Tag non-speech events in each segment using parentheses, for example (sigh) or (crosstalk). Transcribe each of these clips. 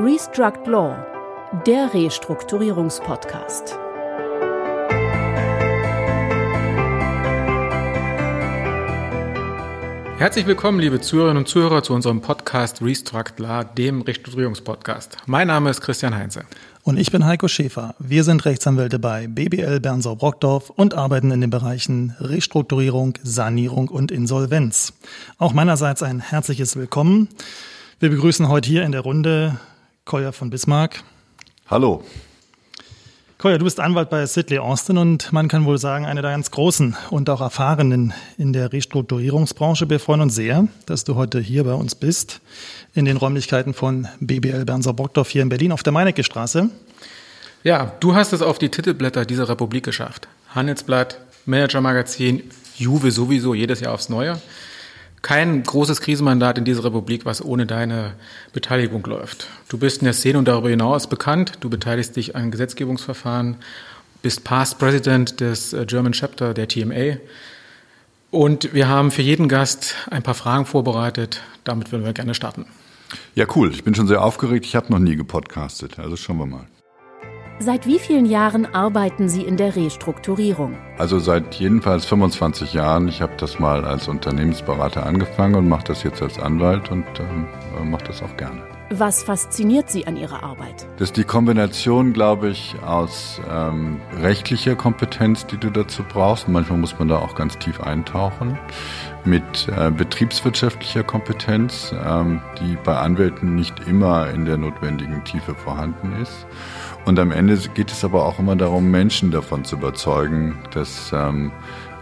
Restruct Law, der Restrukturierungspodcast. Herzlich willkommen, liebe Zuhörerinnen und Zuhörer, zu unserem Podcast Restruct Law, dem Restrukturierungspodcast. Mein Name ist Christian Heinze. Und ich bin Heiko Schäfer. Wir sind Rechtsanwälte bei BBL Bernsau-Brockdorf und arbeiten in den Bereichen Restrukturierung, Sanierung und Insolvenz. Auch meinerseits ein herzliches Willkommen. Wir begrüßen heute hier in der Runde Koya von Bismarck. Hallo. Koya, du bist Anwalt bei Sidley Austin und man kann wohl sagen, einer der ganz großen und auch erfahrenen in der Restrukturierungsbranche. Wir freuen uns sehr, dass du heute hier bei uns bist, in den Räumlichkeiten von BBL Bernsau-Brockdorf hier in Berlin auf der Meinecke Straße. Ja, du hast es auf die Titelblätter dieser Republik geschafft. Handelsblatt, Manager-Magazin, Juve sowieso jedes Jahr aufs Neue kein großes Krisenmandat in dieser Republik, was ohne deine Beteiligung läuft. Du bist in der Szene und darüber hinaus bekannt. Du beteiligst dich an Gesetzgebungsverfahren, bist Past President des äh, German Chapter der TMA. Und wir haben für jeden Gast ein paar Fragen vorbereitet. Damit würden wir gerne starten. Ja, cool. Ich bin schon sehr aufgeregt. Ich habe noch nie gepodcastet. Also schauen wir mal. Seit wie vielen Jahren arbeiten Sie in der Restrukturierung? Also seit jedenfalls 25 Jahren. Ich habe das mal als Unternehmensberater angefangen und mache das jetzt als Anwalt und ähm, mache das auch gerne. Was fasziniert Sie an Ihrer Arbeit? Das ist die Kombination, glaube ich, aus ähm, rechtlicher Kompetenz, die du dazu brauchst. Manchmal muss man da auch ganz tief eintauchen. Mit äh, betriebswirtschaftlicher Kompetenz, ähm, die bei Anwälten nicht immer in der notwendigen Tiefe vorhanden ist und am Ende geht es aber auch immer darum, Menschen davon zu überzeugen, dass ähm,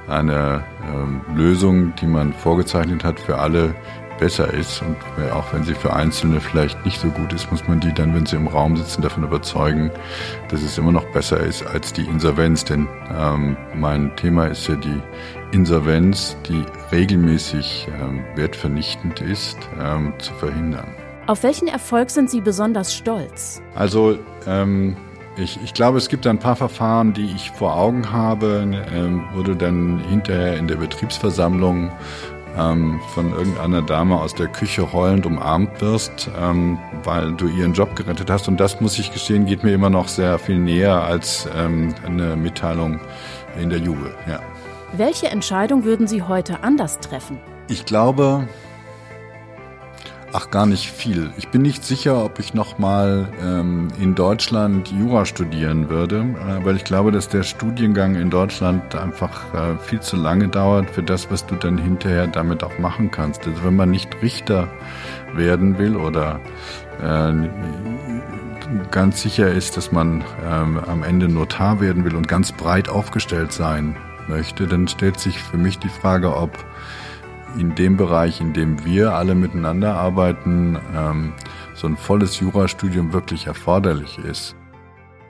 eine ähm, Lösung, die man vorgezeichnet hat, für alle besser ist. Und auch wenn sie für Einzelne vielleicht nicht so gut ist, muss man die dann, wenn sie im Raum sitzen, davon überzeugen, dass es immer noch besser ist als die Insolvenz. Denn ähm, mein Thema ist ja die Insolvenz, die regelmäßig ähm, wertvernichtend ist, ähm, zu verhindern. Auf welchen Erfolg sind Sie besonders stolz? Also ähm, ich, ich, glaube, es gibt ein paar Verfahren, die ich vor Augen habe, ähm, wo du dann hinterher in der Betriebsversammlung ähm, von irgendeiner Dame aus der Küche heulend umarmt wirst, ähm, weil du ihren Job gerettet hast. Und das, muss ich gestehen, geht mir immer noch sehr viel näher als ähm, eine Mitteilung in der Jubel. Ja. Welche Entscheidung würden Sie heute anders treffen? Ich glaube, Ach, gar nicht viel. Ich bin nicht sicher, ob ich nochmal ähm, in Deutschland Jura studieren würde, äh, weil ich glaube, dass der Studiengang in Deutschland einfach äh, viel zu lange dauert für das, was du dann hinterher damit auch machen kannst. Also wenn man nicht Richter werden will oder äh, ganz sicher ist, dass man ähm, am Ende Notar werden will und ganz breit aufgestellt sein möchte, dann stellt sich für mich die Frage, ob in dem Bereich, in dem wir alle miteinander arbeiten, ähm, so ein volles Jurastudium wirklich erforderlich ist.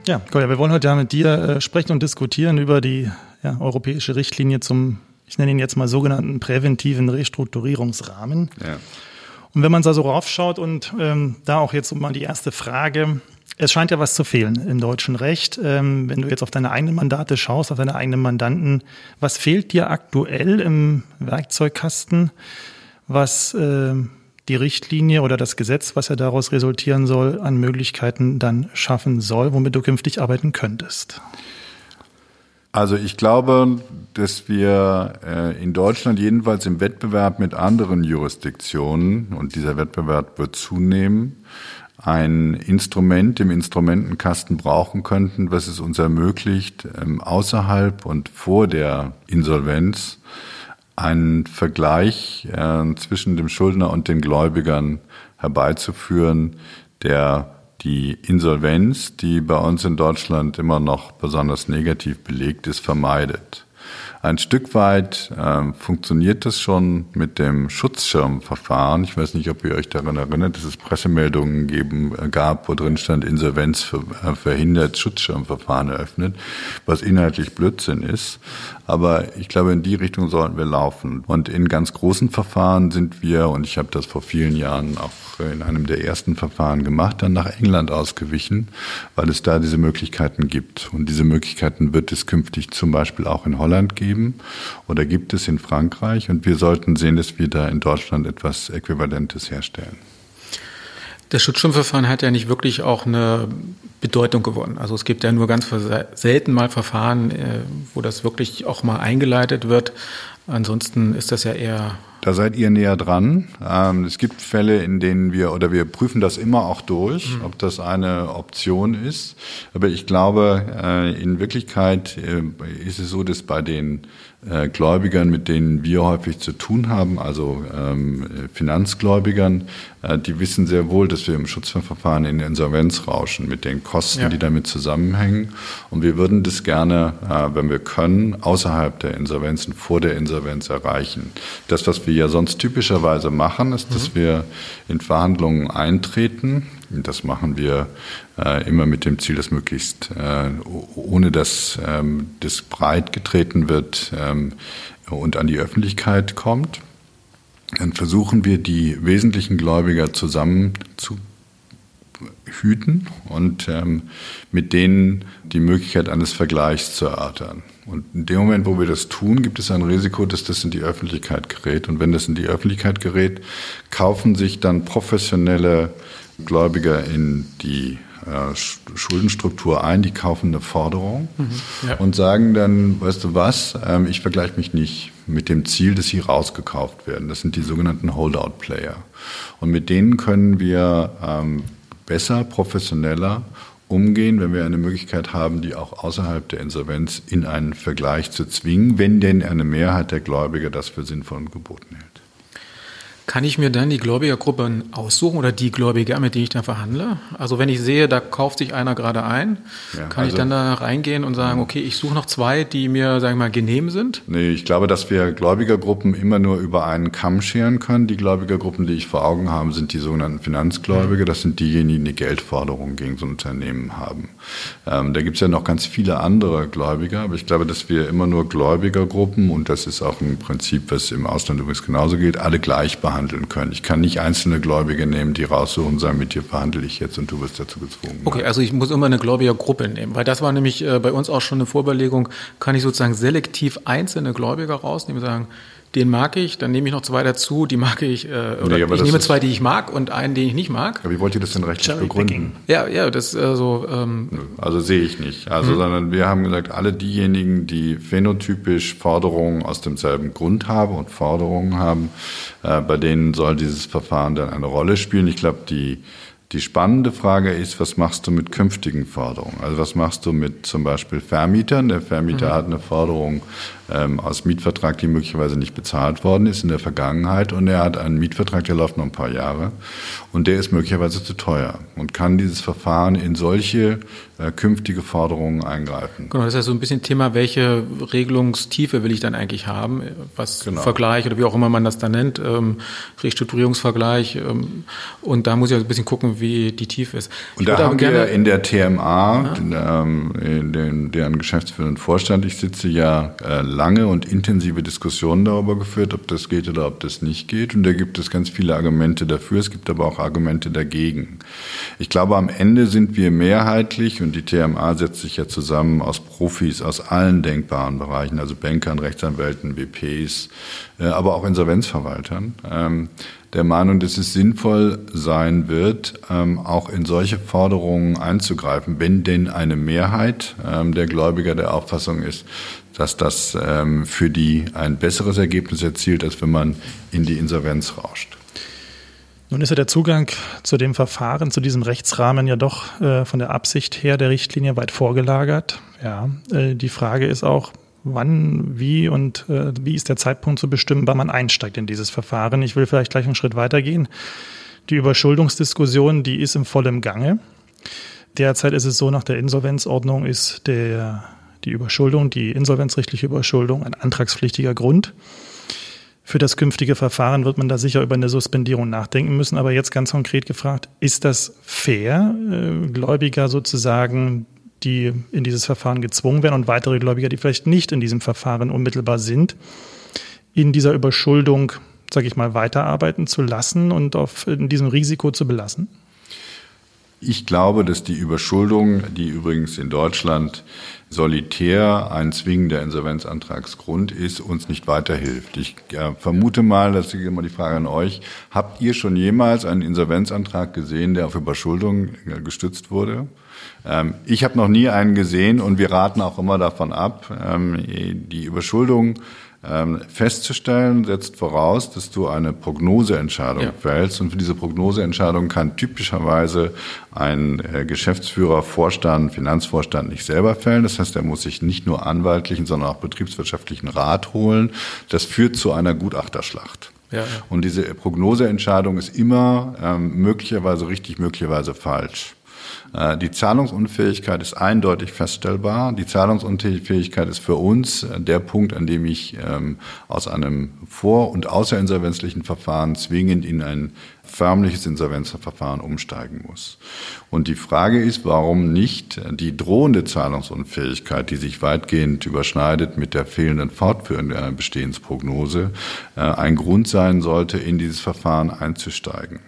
Ja, Kolja, wir wollen heute ja mit dir äh, sprechen und diskutieren über die ja, europäische Richtlinie zum, ich nenne ihn jetzt mal sogenannten präventiven Restrukturierungsrahmen. Ja. Und wenn man da so raufschaut und ähm, da auch jetzt mal die erste Frage, es scheint ja was zu fehlen im deutschen Recht. Ähm, wenn du jetzt auf deine eigenen Mandate schaust, auf deine eigenen Mandanten, was fehlt dir aktuell im Werkzeugkasten, was äh, die Richtlinie oder das Gesetz, was ja daraus resultieren soll, an Möglichkeiten dann schaffen soll, womit du künftig arbeiten könntest? Also ich glaube, dass wir äh, in Deutschland jedenfalls im Wettbewerb mit anderen Jurisdiktionen, und dieser Wettbewerb wird zunehmen, ein Instrument im Instrumentenkasten brauchen könnten, was es uns ermöglicht, ähm, außerhalb und vor der Insolvenz einen Vergleich äh, zwischen dem Schuldner und den Gläubigern herbeizuführen, der die Insolvenz, die bei uns in Deutschland immer noch besonders negativ belegt ist, vermeidet. Ein Stück weit äh, funktioniert das schon mit dem Schutzschirmverfahren. Ich weiß nicht, ob ihr euch daran erinnert, dass es Pressemeldungen geben, äh, gab, wo drin stand, Insolvenz für, äh, verhindert, Schutzschirmverfahren eröffnet, was inhaltlich Blödsinn ist. Aber ich glaube, in die Richtung sollten wir laufen. Und in ganz großen Verfahren sind wir, und ich habe das vor vielen Jahren auch in einem der ersten Verfahren gemacht, dann nach England ausgewichen, weil es da diese Möglichkeiten gibt. Und diese Möglichkeiten wird es künftig zum Beispiel auch in Holland geben oder gibt es in Frankreich. Und wir sollten sehen, dass wir da in Deutschland etwas Äquivalentes herstellen. Das Schutzschirmverfahren hat ja nicht wirklich auch eine Bedeutung gewonnen. Also es gibt ja nur ganz selten mal Verfahren, äh, wo das wirklich auch mal eingeleitet wird. Ansonsten ist das ja eher da seid ihr näher dran. Ähm, es gibt Fälle, in denen wir, oder wir prüfen das immer auch durch, mhm. ob das eine Option ist. Aber ich glaube, äh, in Wirklichkeit äh, ist es so, dass bei den äh, Gläubigern, mit denen wir häufig zu tun haben, also ähm, Finanzgläubigern, äh, die wissen sehr wohl, dass wir im Schutzverfahren in Insolvenz rauschen mit den Kosten, ja. die damit zusammenhängen. Und wir würden das gerne, äh, wenn wir können, außerhalb der Insolvenz und vor der Insolvenz erreichen. Das, was wir ja sonst typischerweise machen, ist, dass mhm. wir in Verhandlungen eintreten. Das machen wir äh, immer mit dem Ziel, dass möglichst, äh, ohne dass ähm, das breit getreten wird ähm, und an die Öffentlichkeit kommt. Dann versuchen wir, die wesentlichen Gläubiger zusammen zu hüten und ähm, mit denen die Möglichkeit eines Vergleichs zu erörtern. Und in dem Moment, wo wir das tun, gibt es ein Risiko, dass das in die Öffentlichkeit gerät. Und wenn das in die Öffentlichkeit gerät, kaufen sich dann professionelle Gläubiger in die äh, Schuldenstruktur ein, die kaufen eine Forderung mhm, ja. und sagen dann, weißt du was, ähm, ich vergleiche mich nicht mit dem Ziel, dass sie rausgekauft werden. Das sind die sogenannten Holdout-Player. Und mit denen können wir ähm, besser, professioneller umgehen, wenn wir eine Möglichkeit haben, die auch außerhalb der Insolvenz in einen Vergleich zu zwingen, wenn denn eine Mehrheit der Gläubiger das für sinnvoll und geboten hält. Kann ich mir dann die Gläubigergruppen aussuchen oder die Gläubiger, mit denen ich dann verhandle? Also wenn ich sehe, da kauft sich einer gerade ein, ja, kann also, ich dann da reingehen und sagen, okay, ich suche noch zwei, die mir, sagen wir mal, genehm sind? Nee, ich glaube, dass wir Gläubigergruppen immer nur über einen Kamm scheren können. Die Gläubigergruppen, die ich vor Augen habe, sind die sogenannten Finanzgläubiger. Das sind diejenigen, die Geldforderungen gegen so ein Unternehmen haben. Ähm, da gibt es ja noch ganz viele andere Gläubiger, aber ich glaube, dass wir immer nur Gläubigergruppen, und das ist auch ein Prinzip, was im Ausland übrigens genauso geht, alle gleich behandeln verhandeln können. Ich kann nicht einzelne Gläubige nehmen, die raussuchen und sagen, mit dir verhandle ich jetzt und du wirst dazu gezwungen. Okay, also ich muss immer eine Gläubigergruppe nehmen, weil das war nämlich äh, bei uns auch schon eine Vorüberlegung, kann ich sozusagen selektiv einzelne Gläubiger rausnehmen und sagen, den mag ich, dann nehme ich noch zwei dazu, die mag ich, äh, oder nee, ich nehme zwei, die ich mag und einen, den ich nicht mag. Aber wie wollt ihr das denn rechtlich Cherry begründen? Ja, ja, das äh, so. Ähm, also sehe ich nicht. Also, hm. sondern wir haben gesagt, alle diejenigen, die phänotypisch Forderungen aus demselben Grund haben und Forderungen haben, äh, bei denen soll dieses Verfahren dann eine Rolle spielen. Ich glaube, die die spannende Frage ist, was machst du mit künftigen Forderungen? Also was machst du mit zum Beispiel Vermietern? Der Vermieter mhm. hat eine Forderung ähm, aus Mietvertrag, die möglicherweise nicht bezahlt worden ist in der Vergangenheit und er hat einen Mietvertrag, der läuft noch ein paar Jahre und der ist möglicherweise zu teuer und kann dieses Verfahren in solche äh, künftige Forderungen eingreifen. Genau, das ist ja so ein bisschen Thema, welche Regelungstiefe will ich dann eigentlich haben, was genau. Vergleich oder wie auch immer man das dann nennt, ähm, Restrukturierungsvergleich ähm, und da muss ich also ein bisschen gucken, wie die Tiefe ist. Ich und da haben wir in der TMA, ja. den, ähm, in den, deren geschäftsführenden Vorstand ich sitze, ja äh, lange und intensive Diskussionen darüber geführt, ob das geht oder ob das nicht geht. Und da gibt es ganz viele Argumente dafür, es gibt aber auch Argumente dagegen. Ich glaube, am Ende sind wir mehrheitlich, und die TMA setzt sich ja zusammen aus Profis aus allen denkbaren Bereichen, also Bankern, Rechtsanwälten, BPs, äh, aber auch Insolvenzverwaltern, ähm, der Meinung, dass es sinnvoll sein wird, ähm, auch in solche Forderungen einzugreifen, wenn denn eine Mehrheit ähm, der Gläubiger der Auffassung ist, dass das ähm, für die ein besseres Ergebnis erzielt, als wenn man in die Insolvenz rauscht. Nun ist ja der Zugang zu dem Verfahren, zu diesem Rechtsrahmen ja doch äh, von der Absicht her der Richtlinie weit vorgelagert. Ja, äh, die Frage ist auch, wann, wie und äh, wie ist der Zeitpunkt zu bestimmen, wann man einsteigt in dieses Verfahren. Ich will vielleicht gleich einen Schritt weitergehen. Die Überschuldungsdiskussion, die ist im vollen Gange. Derzeit ist es so, nach der Insolvenzordnung ist der die Überschuldung, die insolvenzrechtliche Überschuldung, ein antragspflichtiger Grund. Für das künftige Verfahren wird man da sicher über eine Suspendierung nachdenken müssen. Aber jetzt ganz konkret gefragt, ist das fair, äh, Gläubiger sozusagen, die in dieses Verfahren gezwungen werden und weitere Gläubiger, die vielleicht nicht in diesem Verfahren unmittelbar sind, in dieser Überschuldung, sage ich mal, weiterarbeiten zu lassen und auf in diesem Risiko zu belassen? Ich glaube, dass die Überschuldung, die übrigens in Deutschland solitär ein zwingender Insolvenzantragsgrund ist, uns nicht weiterhilft. Ich äh, vermute mal, das ist immer die Frage an euch, habt ihr schon jemals einen Insolvenzantrag gesehen, der auf Überschuldung äh, gestützt wurde? Ähm, ich habe noch nie einen gesehen und wir raten auch immer davon ab. Ähm, die Überschuldung ähm, festzustellen, setzt voraus, dass du eine Prognoseentscheidung ja. fällst. Und für diese Prognoseentscheidung kann typischerweise ein äh, Geschäftsführer, Vorstand, Finanzvorstand nicht selber fällen. Das heißt, er muss sich nicht nur anwaltlichen, sondern auch betriebswirtschaftlichen Rat holen. Das führt zu einer Gutachterschlacht. Ja, ja. Und diese Prognoseentscheidung ist immer ähm, möglicherweise richtig, möglicherweise falsch. Äh, die Zahlungsunfähigkeit ist eindeutig feststellbar. Die Zahlungsunfähigkeit ist für uns äh, der Punkt, an dem ich ähm, aus einem vor- und außerinsolvenzlichen Verfahren zwingend in ein förmliches Insolvenzverfahren umsteigen muss. Und die Frage ist, warum nicht die drohende Zahlungsunfähigkeit, die sich weitgehend überschneidet mit der fehlenden Fortführung der Bestehensprognose, äh, ein Grund sein sollte, in dieses Verfahren einzusteigen.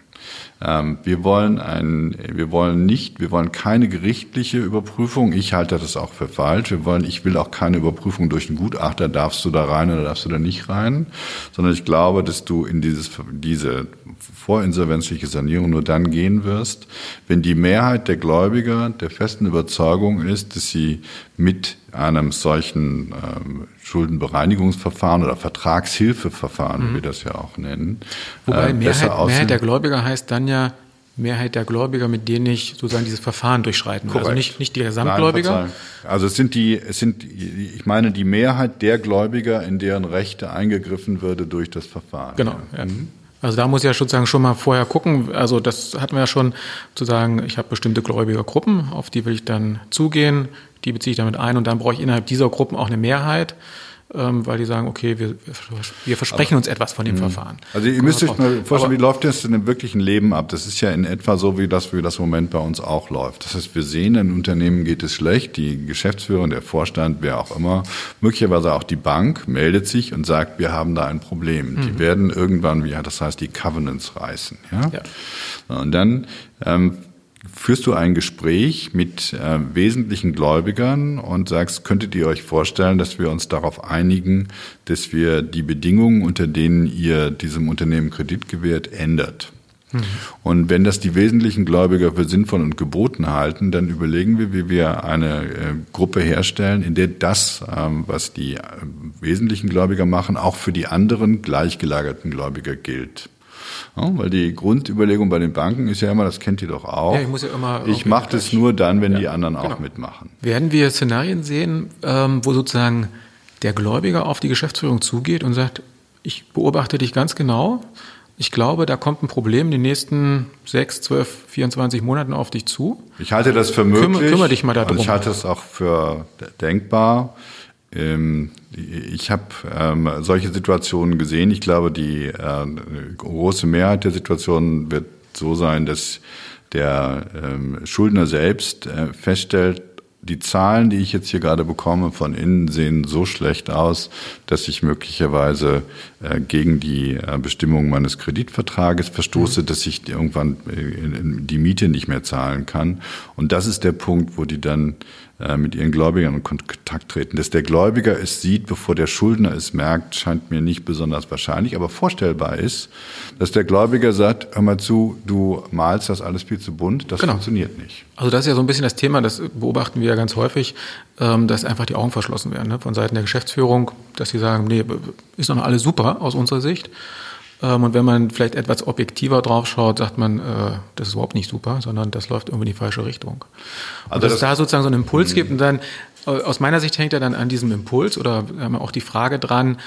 Ähm, wir wollen ein, wir wollen nicht, wir wollen keine gerichtliche Überprüfung. Ich halte das auch für falsch. Wir wollen, ich will auch keine Überprüfung durch einen Gutachter. Darfst du da rein oder darfst du da nicht rein? Sondern ich glaube, dass du in dieses, diese vorinsolvenzliche Sanierung nur dann gehen wirst, wenn die Mehrheit der Gläubiger der festen Überzeugung ist, dass sie mit einem solchen ähm, Schuldenbereinigungsverfahren oder Vertragshilfeverfahren, mhm. wie wir das ja auch nennen. Wobei äh, Mehrheit, Mehrheit der Gläubiger heißt dann ja Mehrheit der Gläubiger, mit denen ich sozusagen dieses Verfahren durchschreiten will. Also nicht, nicht die Gesamtgläubiger. Nein, also es sind die, es sind, ich meine die Mehrheit der Gläubiger, in deren Rechte eingegriffen würde durch das Verfahren. Genau. Ja. Mhm. Also da muss ich ja sozusagen schon mal vorher gucken. Also das hatten wir ja schon zu sagen, ich habe bestimmte Gläubigergruppen, auf die will ich dann zugehen, die beziehe ich damit ein und dann brauche ich innerhalb dieser Gruppen auch eine Mehrheit ähm, weil die sagen, okay, wir, wir versprechen aber, uns etwas von dem mh. Verfahren. Also ihr müsst euch mal vorstellen, wie läuft das in dem wirklichen Leben ab? Das ist ja in etwa so, wie das, wie das im Moment bei uns auch läuft. Das heißt, wir sehen, in Unternehmen geht es schlecht, die Geschäftsführer, der Vorstand, wer auch immer, möglicherweise auch die Bank meldet sich und sagt, wir haben da ein Problem. Mhm. Die werden irgendwann, wie das heißt, die Covenants reißen. Ja? ja. Und dann ähm, führst du ein Gespräch mit äh, wesentlichen Gläubigern und sagst, könntet ihr euch vorstellen, dass wir uns darauf einigen, dass wir die Bedingungen, unter denen ihr diesem Unternehmen Kredit gewährt, ändert? Mhm. Und wenn das die wesentlichen Gläubiger für sinnvoll und geboten halten, dann überlegen wir, wie wir eine äh, Gruppe herstellen, in der das, ähm, was die äh, wesentlichen Gläubiger machen, auch für die anderen gleichgelagerten Gläubiger gilt. Ja, weil die Grundüberlegung bei den Banken ist ja immer, das kennt ihr doch auch. Ja, ich muss ja immer. Ich mache das nur dann, wenn ja, die anderen genau. auch mitmachen. Werden wir Szenarien sehen, ähm, wo sozusagen der Gläubiger auf die Geschäftsführung zugeht und sagt, ich beobachte dich ganz genau. Ich glaube, da kommt ein Problem in den nächsten sechs, zwölf, 24 Monaten auf dich zu. Ich halte das für möglich. Kümmer, kümmer dich mal darum. Und ich halte es auch für denkbar. Ähm, ich habe ähm, solche Situationen gesehen. Ich glaube, die äh, große Mehrheit der Situationen wird so sein, dass der ähm, Schuldner selbst äh, feststellt, die Zahlen, die ich jetzt hier gerade bekomme, von innen sehen so schlecht aus, dass ich möglicherweise äh, gegen die äh, Bestimmungen meines Kreditvertrages verstoße, mhm. dass ich irgendwann äh, die Miete nicht mehr zahlen kann. Und das ist der Punkt, wo die dann mit ihren Gläubigern in Kontakt treten. Dass der Gläubiger es sieht, bevor der Schuldner es merkt, scheint mir nicht besonders wahrscheinlich, aber vorstellbar ist, dass der Gläubiger sagt, hör mal zu, du malst das alles viel zu bunt, das genau. funktioniert nicht. Also das ist ja so ein bisschen das Thema, das beobachten wir ja ganz häufig, ähm, dass einfach die Augen verschlossen werden ne? von Seiten der Geschäftsführung, dass sie sagen, nee, ist doch alles super aus unserer Sicht. Ähm, und wenn man vielleicht etwas objektiver drauf schaut, sagt man, äh, das ist überhaupt nicht super, sondern das läuft irgendwie in die falsche Richtung. Und also dass es da sozusagen so einen Impuls gibt und dann, äh, aus meiner Sicht hängt er dann an diesem Impuls oder auch die Frage dran,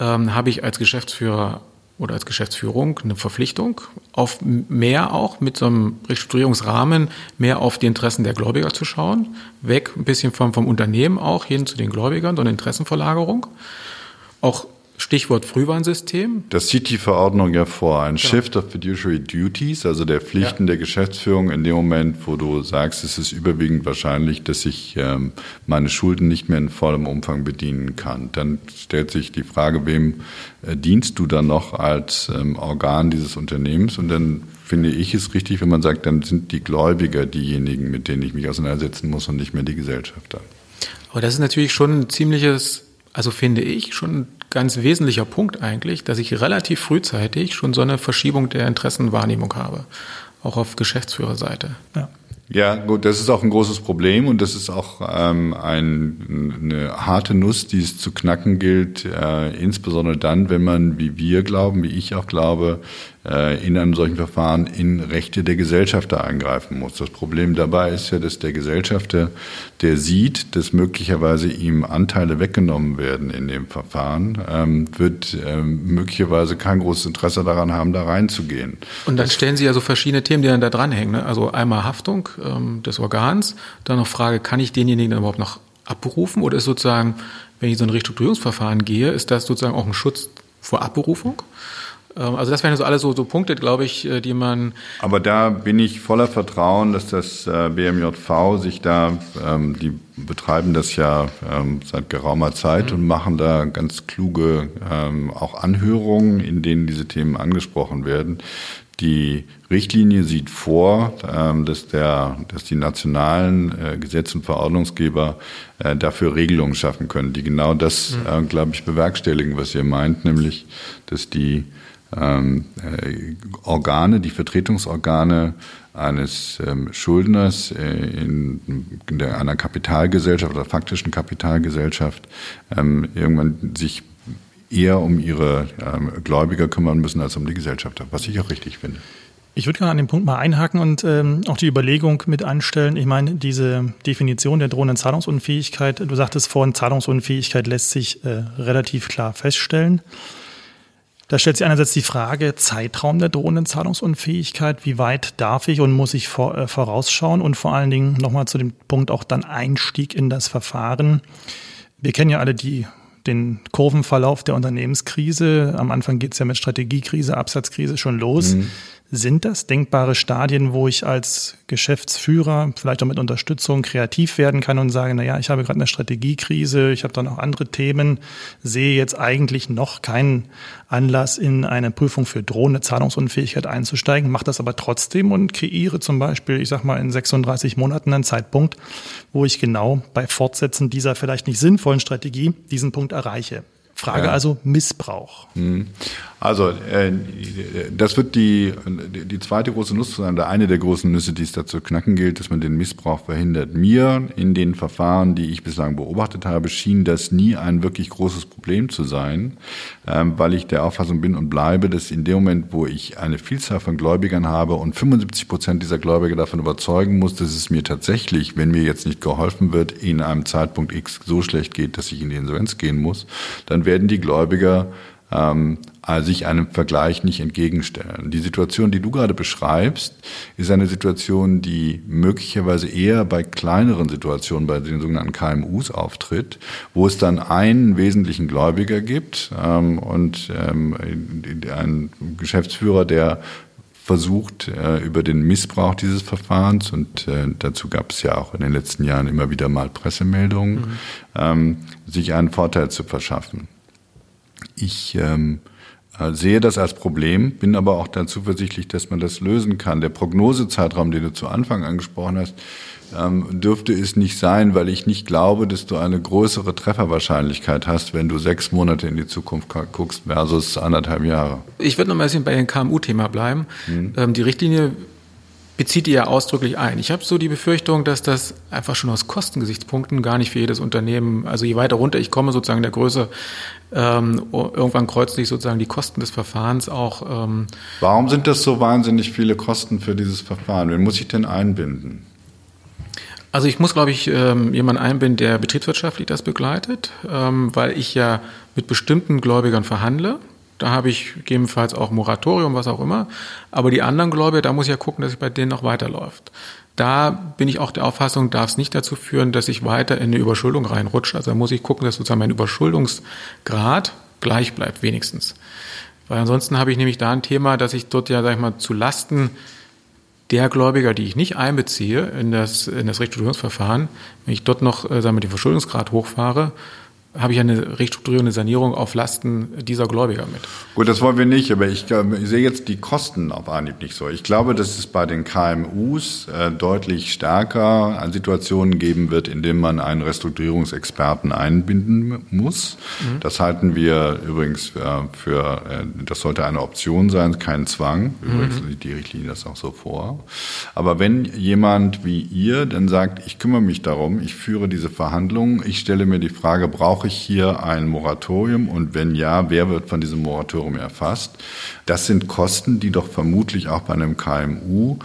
ähm, habe ich als Geschäftsführer oder als Geschäftsführung eine Verpflichtung auf mehr auch mit so einem Restrukturierungsrahmen mehr auf die Interessen der Gläubiger zu schauen, weg ein bisschen vom, vom Unternehmen auch hin zu den Gläubigern, so eine Interessenverlagerung. Auch Stichwort Frühwarnsystem. Das sieht die Verordnung ja vor. Ein genau. Shift of Fiduciary Duties, also der Pflichten ja. der Geschäftsführung in dem Moment, wo du sagst, es ist überwiegend wahrscheinlich, dass ich ähm, meine Schulden nicht mehr in vollem Umfang bedienen kann. Dann stellt sich die Frage, wem äh, dienst du dann noch als ähm, Organ dieses Unternehmens? Und dann finde ich es richtig, wenn man sagt, dann sind die Gläubiger diejenigen, mit denen ich mich auseinandersetzen muss und nicht mehr die Gesellschafter. Aber das ist natürlich schon ein ziemliches, also finde ich, schon ein ganz wesentlicher Punkt eigentlich, dass ich relativ frühzeitig schon so eine Verschiebung der Interessenwahrnehmung habe, auch auf Geschäftsführerseite. Ja. Ja, gut, das ist auch ein großes Problem und das ist auch ähm, ein, eine harte Nuss, die es zu knacken gilt, äh, insbesondere dann, wenn man, wie wir glauben, wie ich auch glaube, in einem solchen Verfahren in Rechte der Gesellschafter eingreifen muss. Das Problem dabei ist ja, dass der Gesellschafter, der sieht, dass möglicherweise ihm Anteile weggenommen werden in dem Verfahren, ähm, wird ähm, möglicherweise kein großes Interesse daran haben, da reinzugehen. Und dann stellen Sie ja so verschiedene Themen, die dann da dranhängen. Ne? Also einmal Haftung ähm, des Organs, dann noch Frage, kann ich denjenigen dann überhaupt noch abberufen oder ist sozusagen, wenn ich so ein Restrukturierungsverfahren gehe, ist das sozusagen auch ein Schutz vor Abberufung? Ähm, also das wären so alle so, so Punkte, glaube ich, äh, die man. Aber da bin ich voller Vertrauen, dass das äh, BMJV sich da, ähm, die betreiben das ja ähm, seit geraumer Zeit mhm. und machen da ganz kluge auch Anhörungen, in denen diese Themen angesprochen werden. Die Richtlinie sieht vor, dass, der, dass die nationalen äh, Gesetz- und Verordnungsgeber dafür Regelungen schaffen können, die genau das, mhm. glaube ich, bewerkstelligen, was ihr meint, nämlich, dass die ähm, äh, Organe, die Vertretungsorgane eines ähm, Schuldners äh, in, in der, einer Kapitalgesellschaft oder faktischen Kapitalgesellschaft ähm, irgendwann sich eher um ihre ähm, Gläubiger kümmern müssen als um die Gesellschafter, was ich auch richtig finde. Ich würde gerne an den Punkt mal einhaken und ähm, auch die Überlegung mit anstellen. Ich meine, diese Definition der drohenden Zahlungsunfähigkeit, du sagtest vorhin, Zahlungsunfähigkeit lässt sich äh, relativ klar feststellen. Da stellt sich einerseits die Frage, Zeitraum der drohenden Zahlungsunfähigkeit, wie weit darf ich und muss ich vor, äh, vorausschauen und vor allen Dingen nochmal zu dem Punkt auch dann Einstieg in das Verfahren. Wir kennen ja alle die, den Kurvenverlauf der Unternehmenskrise. Am Anfang geht es ja mit Strategiekrise, Absatzkrise schon los. Mhm. Sind das denkbare Stadien, wo ich als Geschäftsführer vielleicht auch mit Unterstützung kreativ werden kann und sage, na ja, ich habe gerade eine Strategiekrise, ich habe da noch andere Themen, sehe jetzt eigentlich noch keinen Anlass, in eine Prüfung für drohende Zahlungsunfähigkeit einzusteigen, mache das aber trotzdem und kreiere zum Beispiel, ich sag mal, in 36 Monaten einen Zeitpunkt, wo ich genau bei Fortsetzen dieser vielleicht nicht sinnvollen Strategie diesen Punkt erreiche. Frage ja. also Missbrauch. Hm. Also äh, das wird die, die zweite große Nuss sein, oder eine der großen Nüsse, die es dazu knacken gilt, dass man den Missbrauch verhindert. Mir in den Verfahren, die ich bislang beobachtet habe, schien das nie ein wirklich großes Problem zu sein, ähm, weil ich der Auffassung bin und bleibe, dass in dem Moment, wo ich eine Vielzahl von Gläubigern habe und 75 Prozent dieser Gläubiger davon überzeugen muss, dass es mir tatsächlich, wenn mir jetzt nicht geholfen wird, in einem Zeitpunkt X so schlecht geht, dass ich in die Insolvenz gehen muss, dann werden die Gläubiger ähm, sich einem Vergleich nicht entgegenstellen. Die Situation, die du gerade beschreibst, ist eine Situation, die möglicherweise eher bei kleineren Situationen, bei den sogenannten KMUs auftritt, wo es dann einen wesentlichen Gläubiger gibt ähm, und ähm, einen Geschäftsführer, der versucht äh, über den Missbrauch dieses Verfahrens und äh, dazu gab es ja auch in den letzten Jahren immer wieder mal Pressemeldungen, mhm. ähm, sich einen Vorteil zu verschaffen. Ich ähm, äh, sehe das als Problem, bin aber auch dann zuversichtlich, dass man das lösen kann. Der Prognosezeitraum, den du zu Anfang angesprochen hast, ähm, dürfte es nicht sein, weil ich nicht glaube, dass du eine größere Trefferwahrscheinlichkeit hast, wenn du sechs Monate in die Zukunft guckst versus anderthalb Jahre. Ich würde noch mal ein bisschen bei dem KMU-Thema bleiben. Mhm. Ähm, die Richtlinie bezieht die ja ausdrücklich ein. Ich habe so die Befürchtung, dass das einfach schon aus Kostengesichtspunkten gar nicht für jedes Unternehmen, also je weiter runter ich komme, sozusagen in der Größe, ähm, irgendwann kreuzen sich sozusagen die Kosten des Verfahrens auch. Ähm Warum sind das so wahnsinnig viele Kosten für dieses Verfahren? Wen muss ich denn einbinden? Also ich muss, glaube ich, ähm, jemanden einbinden, der betriebswirtschaftlich das begleitet, ähm, weil ich ja mit bestimmten Gläubigern verhandle. Da habe ich gegebenenfalls auch Moratorium, was auch immer. Aber die anderen Gläubiger, da muss ich ja gucken, dass es bei denen noch weiterläuft. Da bin ich auch der Auffassung, darf es nicht dazu führen, dass ich weiter in eine Überschuldung reinrutsche. Also da muss ich gucken, dass sozusagen mein Überschuldungsgrad gleich bleibt, wenigstens. Weil ansonsten habe ich nämlich da ein Thema, dass ich dort ja, sag ich mal, zu Lasten der Gläubiger, die ich nicht einbeziehe in das, in das Restrukturierungsverfahren, wenn ich dort noch, äh, sagen wir, den Verschuldungsgrad hochfahre, habe ich eine restrukturierende Sanierung auf Lasten dieser Gläubiger mit. Gut, das wollen wir nicht, aber ich, ich sehe jetzt die Kosten auf Anhieb nicht so. Ich glaube, dass es bei den KMUs äh, deutlich stärker an Situationen geben wird, in denen man einen Restrukturierungsexperten einbinden muss. Mhm. Das halten wir übrigens äh, für, äh, das sollte eine Option sein, kein Zwang. Übrigens mhm. sieht die Richtlinie das auch so vor. Aber wenn jemand wie ihr dann sagt, ich kümmere mich darum, ich führe diese Verhandlungen, ich stelle mir die Frage, brauche brauche ich hier ein Moratorium und wenn ja, wer wird von diesem Moratorium erfasst? Das sind Kosten, die doch vermutlich auch bei einem KMU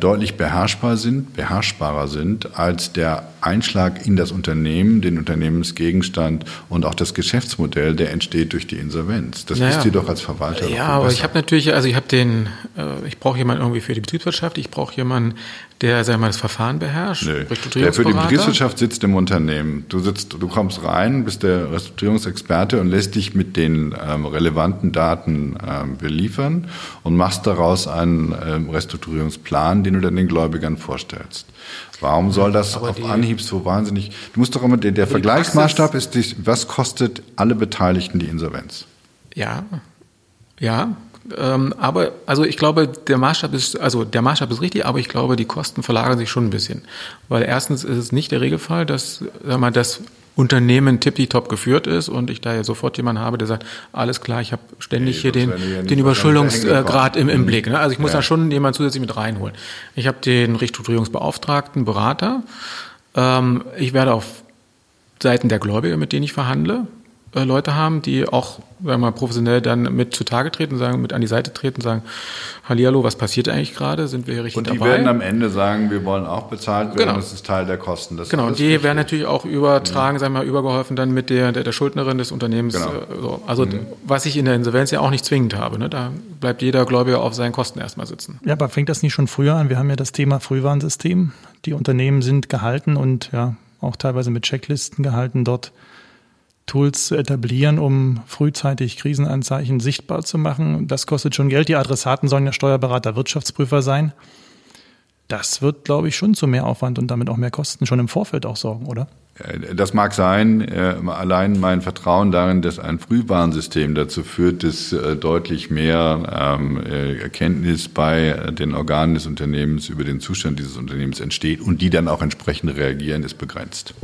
deutlich beherrschbar sind, beherrschbarer sind als der Einschlag in das Unternehmen, den Unternehmensgegenstand und auch das Geschäftsmodell, der entsteht durch die Insolvenz. Das naja. wisst ihr doch als Verwalter. Ja, aber ich habe natürlich, also ich habe den, äh, ich brauche jemanden irgendwie für die Betriebswirtschaft, ich brauche jemanden, der, sagen wir mal, das Verfahren beherrscht. Nee. Der für die Betriebswirtschaft sitzt im Unternehmen. Du sitzt, du kommst rein, bist der Restrukturierungsexperte und lässt dich mit den ähm, relevanten Daten ähm, beliefern und machst daraus einen ähm, Restrukturierungsplan, den du dann den Gläubigern vorstellst. Warum soll das Aber auf Anhieb so wahnsinnig? Du musst doch immer, der, der Vergleichsmaßstab ist, was kostet alle Beteiligten die Insolvenz? Ja, ja, ähm, aber also ich glaube, der Maßstab ist also der Maßstab ist richtig, aber ich glaube, die Kosten verlagern sich schon ein bisschen, weil erstens ist es nicht der Regelfall, dass sag mal, das Unternehmen tippitop geführt ist und ich da ja sofort jemanden habe, der sagt, alles klar, ich habe ständig nee, hier den, ja den Überschuldungsgrad im, im. Blick. Ne? Also ich muss ja. da schon jemanden zusätzlich mit reinholen. Ich habe den Restrukturierungsbeauftragten, Berater. Ähm, ich werde auf Seiten der Gläubiger, mit denen ich verhandle, äh, Leute haben, die auch sagen wir mal, professionell dann mit zutage treten, sagen, mit an die Seite treten, sagen, Hallihallo, was passiert eigentlich gerade? Sind wir hier richtig dabei? Und die dabei? werden am Ende sagen, wir wollen auch bezahlt werden, genau. das ist Teil der Kosten. Das genau, und die werden natürlich auch übertragen, mhm. sagen wir mal, übergeholfen dann mit der, der, der Schuldnerin des Unternehmens. Genau. Äh, so. Also mhm. was ich in der Insolvenz ja auch nicht zwingend habe. Ne? Da bleibt jeder Gläubiger auf seinen Kosten erstmal sitzen. Ja, aber fängt das nicht schon früher an? Wir haben ja das Thema Frühwarnsystem. Die Unternehmen sind gehalten und ja, auch teilweise mit Checklisten gehalten, dort Tools zu etablieren, um frühzeitig Krisenanzeichen sichtbar zu machen. Das kostet schon Geld. Die Adressaten sollen ja Steuerberater, Wirtschaftsprüfer sein. Das wird, glaube ich, schon zu mehr Aufwand und damit auch mehr Kosten schon im Vorfeld auch sorgen, oder? Das mag sein. Äh, allein mein Vertrauen darin, dass ein Frühwarnsystem dazu führt, dass äh, deutlich mehr ähm, äh, Erkenntnis bei den Organen des Unternehmens über den Zustand dieses Unternehmens entsteht und die dann auch entsprechend reagieren, ist begrenzt.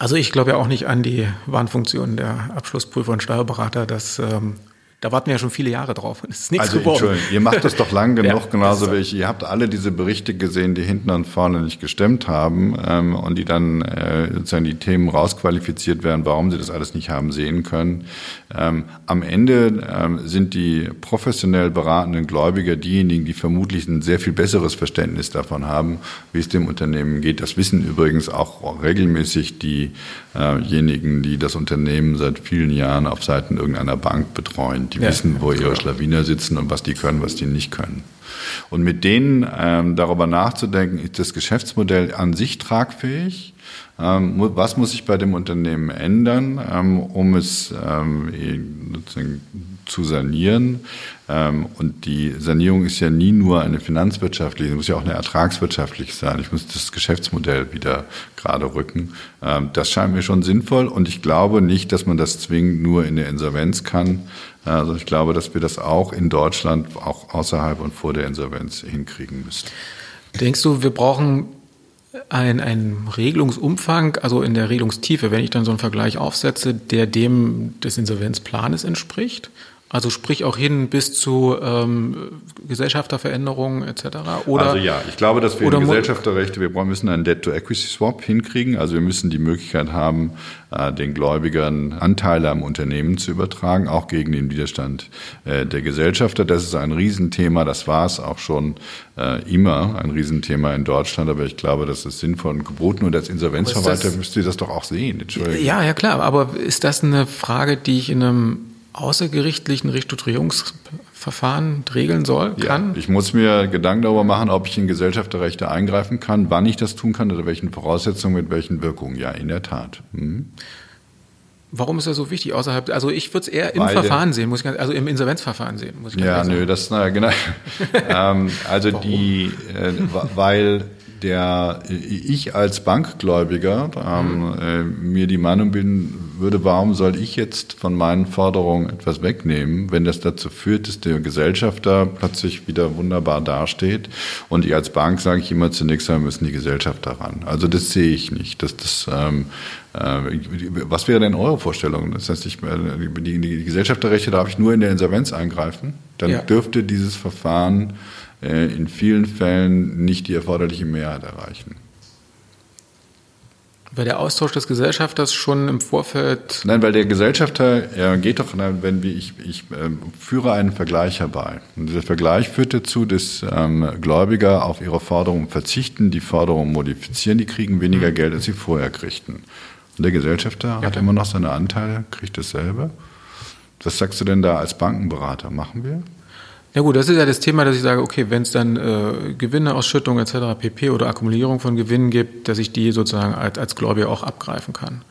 Also ich glaube ja auch nicht an die Warnfunktion der Abschlussprüfer und Steuerberater, dass ähm, da warten wir ja schon viele Jahre drauf und es ist nichts also, geworden. Entschuldigung, ihr macht das doch lang (laughs) genug, ja, genauso wie ich. Ihr habt alle diese Berichte gesehen, die hinten und vorne nicht gestemmt haben ähm, und die dann äh, sozusagen die Themen rausqualifiziert werden, warum sie das alles nicht haben sehen können. Ähm, am Ende ähm, sind die professionell beratenden Gläubiger diejenigen, die vermutlich ein sehr viel besseres Verständnis davon haben, wie es dem Unternehmen geht. Das wissen übrigens auch regelmäßig diejenigen, die das Unternehmen seit vielen Jahren auf Seiten irgendeiner Bank betreuen die ja, wissen, wo ihre Schlawiner sitzen und was die können, was die nicht können. Und mit denen ähm, darüber nachzudenken, ist das Geschäftsmodell an sich tragfähig? Ähm, was muss sich bei dem Unternehmen ändern, ähm, um es ähm, zu sanieren? Ähm, und die Sanierung ist ja nie nur eine finanzwirtschaftliche, sie muss ja auch eine ertragswirtschaftliche sein. Ich muss das Geschäftsmodell wieder gerade rücken. Ähm, das scheint mir schon sinnvoll und ich glaube nicht, dass man das zwingend nur in der Insolvenz kann. Also ich glaube, dass wir das auch in Deutschland, auch außerhalb und vor der Insolvenz hinkriegen müssen. Denkst du, wir brauchen ein, ein Regelungsumfang, also in der Regelungstiefe, wenn ich dann so einen Vergleich aufsetze, der dem des Insolvenzplanes entspricht? Also sprich auch hin bis zu ähm, Gesellschafterveränderungen etc. Oder, also ja, ich glaube, dass wir in Gesellschafterrechte, wir müssen einen Debt-to-Equity-Swap hinkriegen. Also wir müssen die Möglichkeit haben, äh, den Gläubigern Anteile am Unternehmen zu übertragen, auch gegen den Widerstand äh, der Gesellschafter. Das ist ein Riesenthema, das war es auch schon äh, immer ein Riesenthema in Deutschland, aber ich glaube, das ist sinnvoll und geboten. Und als Insolvenzverwalter müsst ihr das doch auch sehen. Entschuldigung. Ja, ja klar, aber ist das eine Frage, die ich in einem außergerichtlichen Restrukturierungsverfahren regeln soll, kann? Ja, ich muss mir Gedanken darüber machen, ob ich in Gesellschafterrechte eingreifen kann, wann ich das tun kann, oder welchen Voraussetzungen, mit welchen Wirkungen. Ja, in der Tat. Hm. Warum ist das so wichtig außerhalb? Also ich würde es eher im Weil Verfahren sehen, muss ich ganz, also im Insolvenzverfahren sehen, muss ich Ja, nö, das na genau. (laughs) ähm, also Warum? die, äh, weil der ich als Bankgläubiger ähm, mhm. äh, mir die Meinung bin, würde, warum soll ich jetzt von meinen Forderungen etwas wegnehmen, wenn das dazu führt, dass der Gesellschafter plötzlich wieder wunderbar dasteht und ich als Bank sage ich immer zunächst einmal müssen die Gesellschafter ran. Also das sehe ich nicht. Dass das, ähm, äh, was wäre denn eure Vorstellung? Das heißt, ich, äh, die, die Gesellschafterrechte darf ich nur in der Insolvenz eingreifen. Dann ja. dürfte dieses Verfahren äh, in vielen Fällen nicht die erforderliche Mehrheit erreichen. Weil der Austausch des Gesellschafters schon im Vorfeld. Nein, weil der Gesellschafter er geht doch, wenn wir, ich, ich äh, führe einen Vergleich herbei. Und dieser Vergleich führt dazu, dass ähm, Gläubiger auf ihre Forderungen verzichten, die Forderungen modifizieren, die kriegen weniger mhm. Geld, als sie vorher kriegten. Und der Gesellschafter ja. hat immer noch seine Anteile, kriegt dasselbe. Was sagst du denn da als Bankenberater? Machen wir? Ja gut, das ist ja das Thema, dass ich sage, okay, wenn es dann äh, Gewinneausschüttung etc. pp. oder Akkumulierung von Gewinnen gibt, dass ich die sozusagen als, als Gläubiger auch abgreifen kann.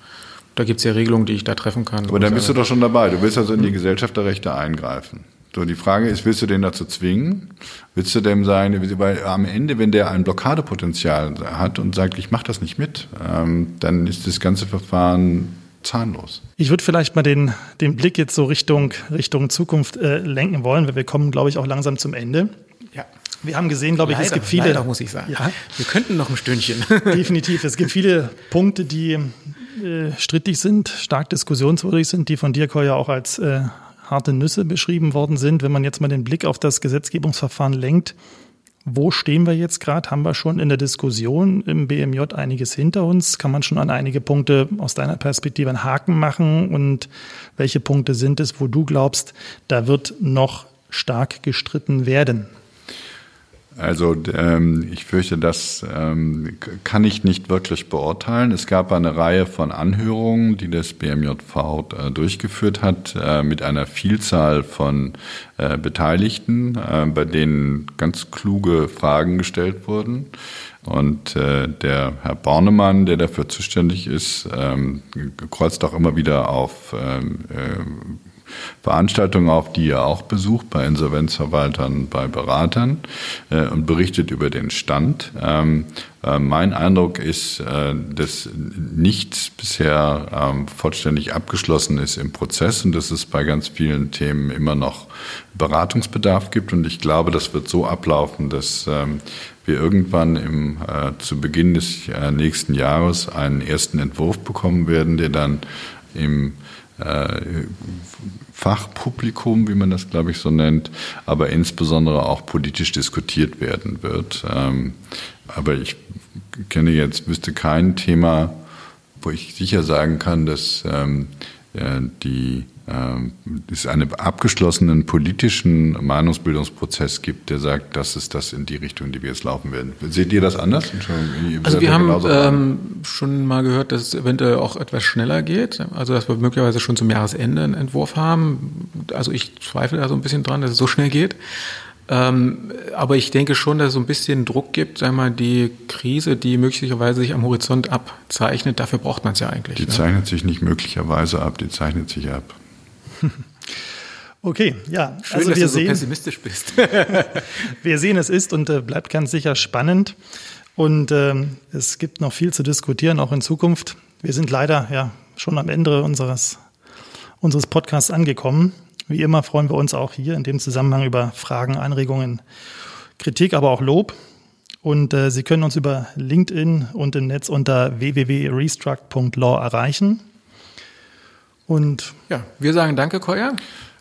Da gibt es ja Regelungen, die ich da treffen kann. Aber dann bist du doch schon dabei. Du willst also in die Gesellschafterrechte eingreifen. So, die Frage ist, willst du den dazu zwingen? Willst du dem sagen, weil am Ende, wenn der ein Blockadepotenzial hat und sagt, ich mache das nicht mit, ähm, dann ist das ganze Verfahren zahnlos. Ich würde vielleicht mal den, den Blick jetzt so Richtung, Richtung Zukunft äh, lenken wollen, weil wir kommen, glaube ich, auch langsam zum Ende. Ja. Wir haben gesehen, glaube ich, es gibt viele. Leider, muss ich sagen. Ja. Wir könnten noch ein Stündchen. (laughs) Definitiv. Es gibt viele Punkte, die äh, strittig sind, stark diskussionswürdig sind, die von dir, ja auch als äh, harte Nüsse beschrieben worden sind. Wenn man jetzt mal den Blick auf das Gesetzgebungsverfahren lenkt, wo stehen wir jetzt gerade? Haben wir schon in der Diskussion im BMJ einiges hinter uns? Kann man schon an einige Punkte aus deiner Perspektive einen Haken machen? Und welche Punkte sind es, wo du glaubst, da wird noch stark gestritten werden? Also ähm, ich fürchte, das ähm, kann ich nicht wirklich beurteilen. Es gab eine Reihe von Anhörungen, die das BMJV äh, durchgeführt hat, äh, mit einer Vielzahl von äh, Beteiligten, äh, bei denen ganz kluge Fragen gestellt wurden. Und äh, der Herr Bornemann, der dafür zuständig ist, ähm, kreuzt auch immer wieder auf ähm, äh, Veranstaltungen auf, die er auch besucht, bei Insolvenzverwaltern, bei Beratern äh, und berichtet über den Stand. Ähm, äh, mein Eindruck ist, äh, dass nichts bisher ähm, vollständig abgeschlossen ist im Prozess und dass es bei ganz vielen Themen immer noch Beratungsbedarf gibt. Und ich glaube, das wird so ablaufen, dass ähm, wir irgendwann im, äh, zu Beginn des äh, nächsten Jahres einen ersten Entwurf bekommen werden, der dann im Fachpublikum, wie man das, glaube ich, so nennt, aber insbesondere auch politisch diskutiert werden wird. Ähm, aber ich kenne jetzt, wüsste kein Thema, wo ich sicher sagen kann, dass ähm, die ähm, es einen abgeschlossenen politischen Meinungsbildungsprozess gibt, der sagt, das ist das in die Richtung, die wir jetzt laufen werden. Seht ihr das anders? Also wir haben ähm, schon mal gehört, dass es eventuell auch etwas schneller geht. Also dass wir möglicherweise schon zum Jahresende einen Entwurf haben. Also ich zweifle da so ein bisschen dran, dass es so schnell geht. Ähm, aber ich denke schon, dass es so ein bisschen Druck gibt, sagen wir mal, die Krise, die möglicherweise sich am Horizont abzeichnet, dafür braucht man es ja eigentlich. Die ne? zeichnet sich nicht möglicherweise ab, die zeichnet sich ab. (laughs) Okay, ja. Schön, also dass wir du so sehen, pessimistisch bist. (laughs) (laughs) wir sehen, es ist und äh, bleibt ganz sicher spannend. Und ähm, es gibt noch viel zu diskutieren, auch in Zukunft. Wir sind leider ja schon am Ende unseres, unseres Podcasts angekommen. Wie immer freuen wir uns auch hier in dem Zusammenhang über Fragen, Anregungen, Kritik, aber auch Lob. Und äh, Sie können uns über LinkedIn und im Netz unter www.restruct.law erreichen. Und ja, wir sagen Danke, Koya.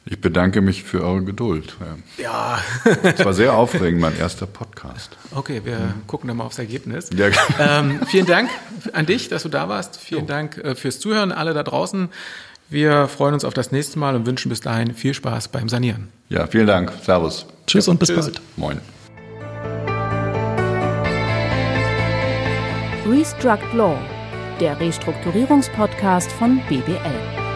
Ich bedanke mich für eure Geduld. Ja. Es war sehr aufregend, mein erster Podcast. Okay, wir mhm. gucken dann mal aufs Ergebnis. Ja. Ähm, vielen Dank an dich, dass du da warst. Vielen oh. Dank äh, fürs Zuhören, alle da draußen. Wir freuen uns auf das nächste Mal und wünschen bis dahin viel Spaß beim Sanieren. Ja, vielen Dank. Servus. Tschüss und bis Tschüss. bald. Moin. Restruct Law, der Restrukturierungspodcast von BBL.